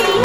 you.